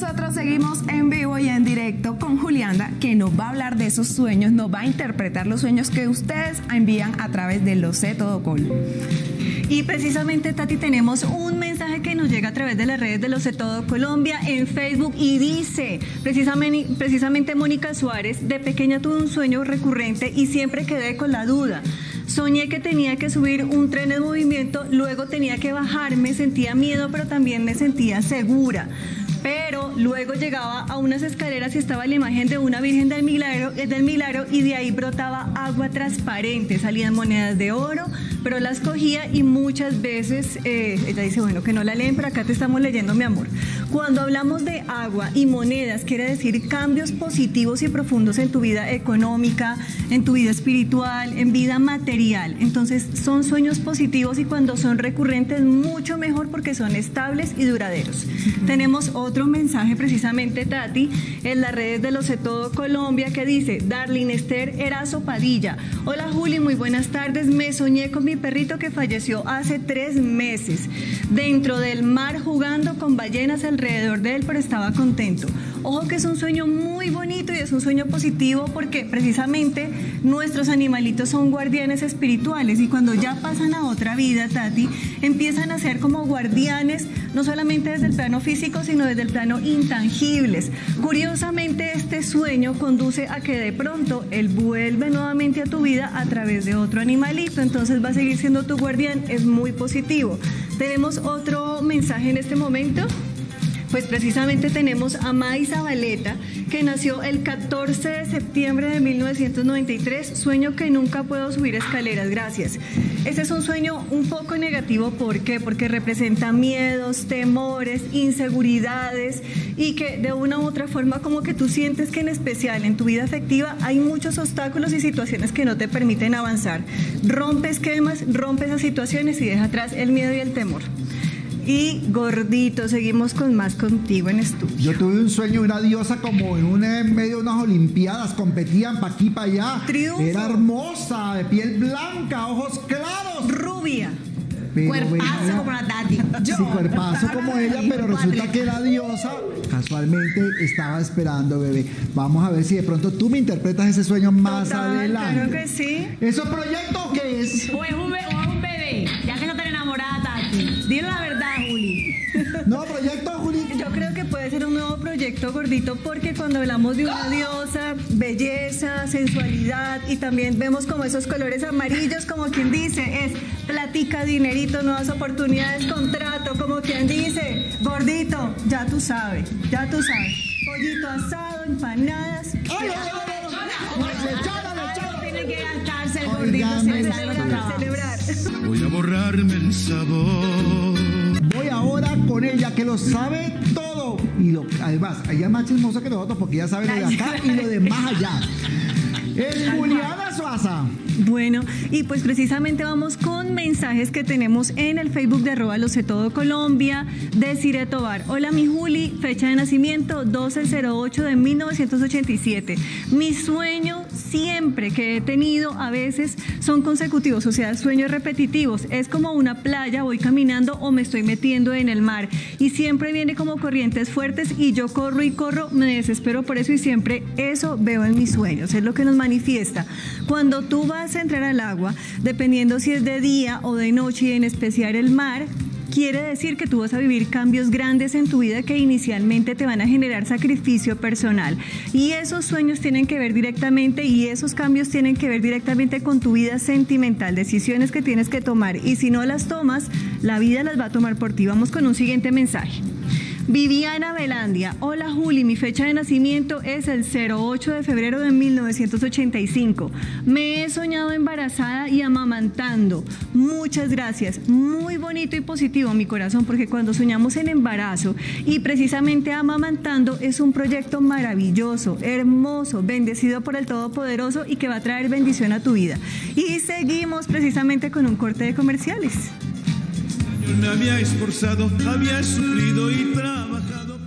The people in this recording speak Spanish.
nosotros seguimos en vivo y en directo con Julianda, que nos va a hablar de esos sueños, nos va a interpretar los sueños que ustedes envían a través de Lo sé todo Col. Y precisamente, Tati, tenemos un mensaje que nos llega a través de las redes de Lo sé todo Colombia en Facebook y dice, precisamente, precisamente Mónica Suárez, de pequeña tuve un sueño recurrente y siempre quedé con la duda. Soñé que tenía que subir un tren en movimiento, luego tenía que bajar, me sentía miedo, pero también me sentía segura luego llegaba a unas escaleras y estaba la imagen de una Virgen del Milagro, del Milagro y de ahí brotaba agua transparente, salían monedas de oro, pero las cogía y muchas veces eh, ella dice, bueno, que no la leen, pero acá te estamos leyendo, mi amor. Cuando hablamos de agua y monedas, quiere decir cambios positivos y profundos en tu vida económica, en tu vida espiritual, en vida material. Entonces son sueños positivos y cuando son recurrentes, mucho mejor porque son estables y duraderos. Tenemos otro mensaje precisamente, Tati, en las redes de Los de Todo Colombia que dice, Darlene Esther Erazo Padilla. Hola Juli, muy buenas tardes. Me soñé con mi perrito que falleció hace tres meses, dentro del mar jugando con ballenas alrededor de él, pero estaba contento. Ojo que es un sueño muy bonito y es un sueño positivo porque precisamente nuestros animalitos son guardianes espirituales y cuando ya pasan a otra vida, Tati, empiezan a ser como guardianes, no solamente desde el plano físico, sino desde el plano intangibles. Curiosamente, este sueño conduce a que de pronto él vuelve nuevamente a tu vida a través de otro animalito, entonces va a seguir siendo tu guardián, es muy positivo. Tenemos otro mensaje en este momento. Pues precisamente tenemos a May Zabaleta, que nació el 14 de septiembre de 1993, sueño que nunca puedo subir escaleras, gracias. Ese es un sueño un poco negativo, ¿por qué? Porque representa miedos, temores, inseguridades y que de una u otra forma como que tú sientes que en especial en tu vida afectiva hay muchos obstáculos y situaciones que no te permiten avanzar. Rompe esquemas, rompe esas situaciones y deja atrás el miedo y el temor y gordito. Seguimos con más contigo en estudio. Yo tuve un sueño, una diosa como en, una, en medio de unas olimpiadas, competían para aquí, para allá. Era hermosa, de piel blanca, ojos claros. Rubia. cuerpazo como la Tati. Sí, cuerpazo como ella, pero resulta que la diosa casualmente estaba esperando, bebé. Vamos a ver si de pronto tú me interpretas ese sueño más adelante. Claro que sí. ¿Eso proyecto qué es? O es un, No, proyecto, Juli. Yo creo que puede ser un nuevo proyecto gordito porque cuando hablamos de una diosa, belleza, sensualidad y también vemos como esos colores amarillos, como quien dice, es platica, dinerito, nuevas oportunidades, contrato, como quien dice, gordito, ya tú sabes, ya tú sabes. Pollito asado, empanadas. ¡Ay, Tiene que gastarse el gordito, a celebrar. Voy a borrarme el sabor con ella que lo sabe todo. Y lo, además, ella es más chismosa que nosotros porque ella sabe lo de acá y lo de más allá. Es Juliana Bueno, y pues precisamente vamos con mensajes que tenemos en el Facebook de arroba lo todo Colombia, de Cire Tobar. Hola mi Juli, fecha de nacimiento 1208 de 1987. Mi sueño siempre que he tenido a veces son consecutivos, o sea, sueños repetitivos. Es como una playa, voy caminando o me estoy metiendo en el mar y siempre viene como corrientes fuertes y yo corro y corro, me desespero por eso y siempre eso veo en mis sueños, es lo que nos manifiesta. Cuando tú vas a entrar al agua, dependiendo si es de día o de noche y en especial el mar, quiere decir que tú vas a vivir cambios grandes en tu vida que inicialmente te van a generar sacrificio personal. Y esos sueños tienen que ver directamente y esos cambios tienen que ver directamente con tu vida sentimental, decisiones que tienes que tomar. Y si no las tomas, la vida las va a tomar por ti. Vamos con un siguiente mensaje. Viviana Velandia. Hola Juli, mi fecha de nacimiento es el 08 de febrero de 1985. Me he soñado embarazada y amamantando. Muchas gracias. Muy bonito y positivo mi corazón porque cuando soñamos en embarazo y precisamente amamantando es un proyecto maravilloso, hermoso, bendecido por el Todopoderoso y que va a traer bendición a tu vida. Y seguimos precisamente con un corte de comerciales me había esforzado, había sufrido y trabajado.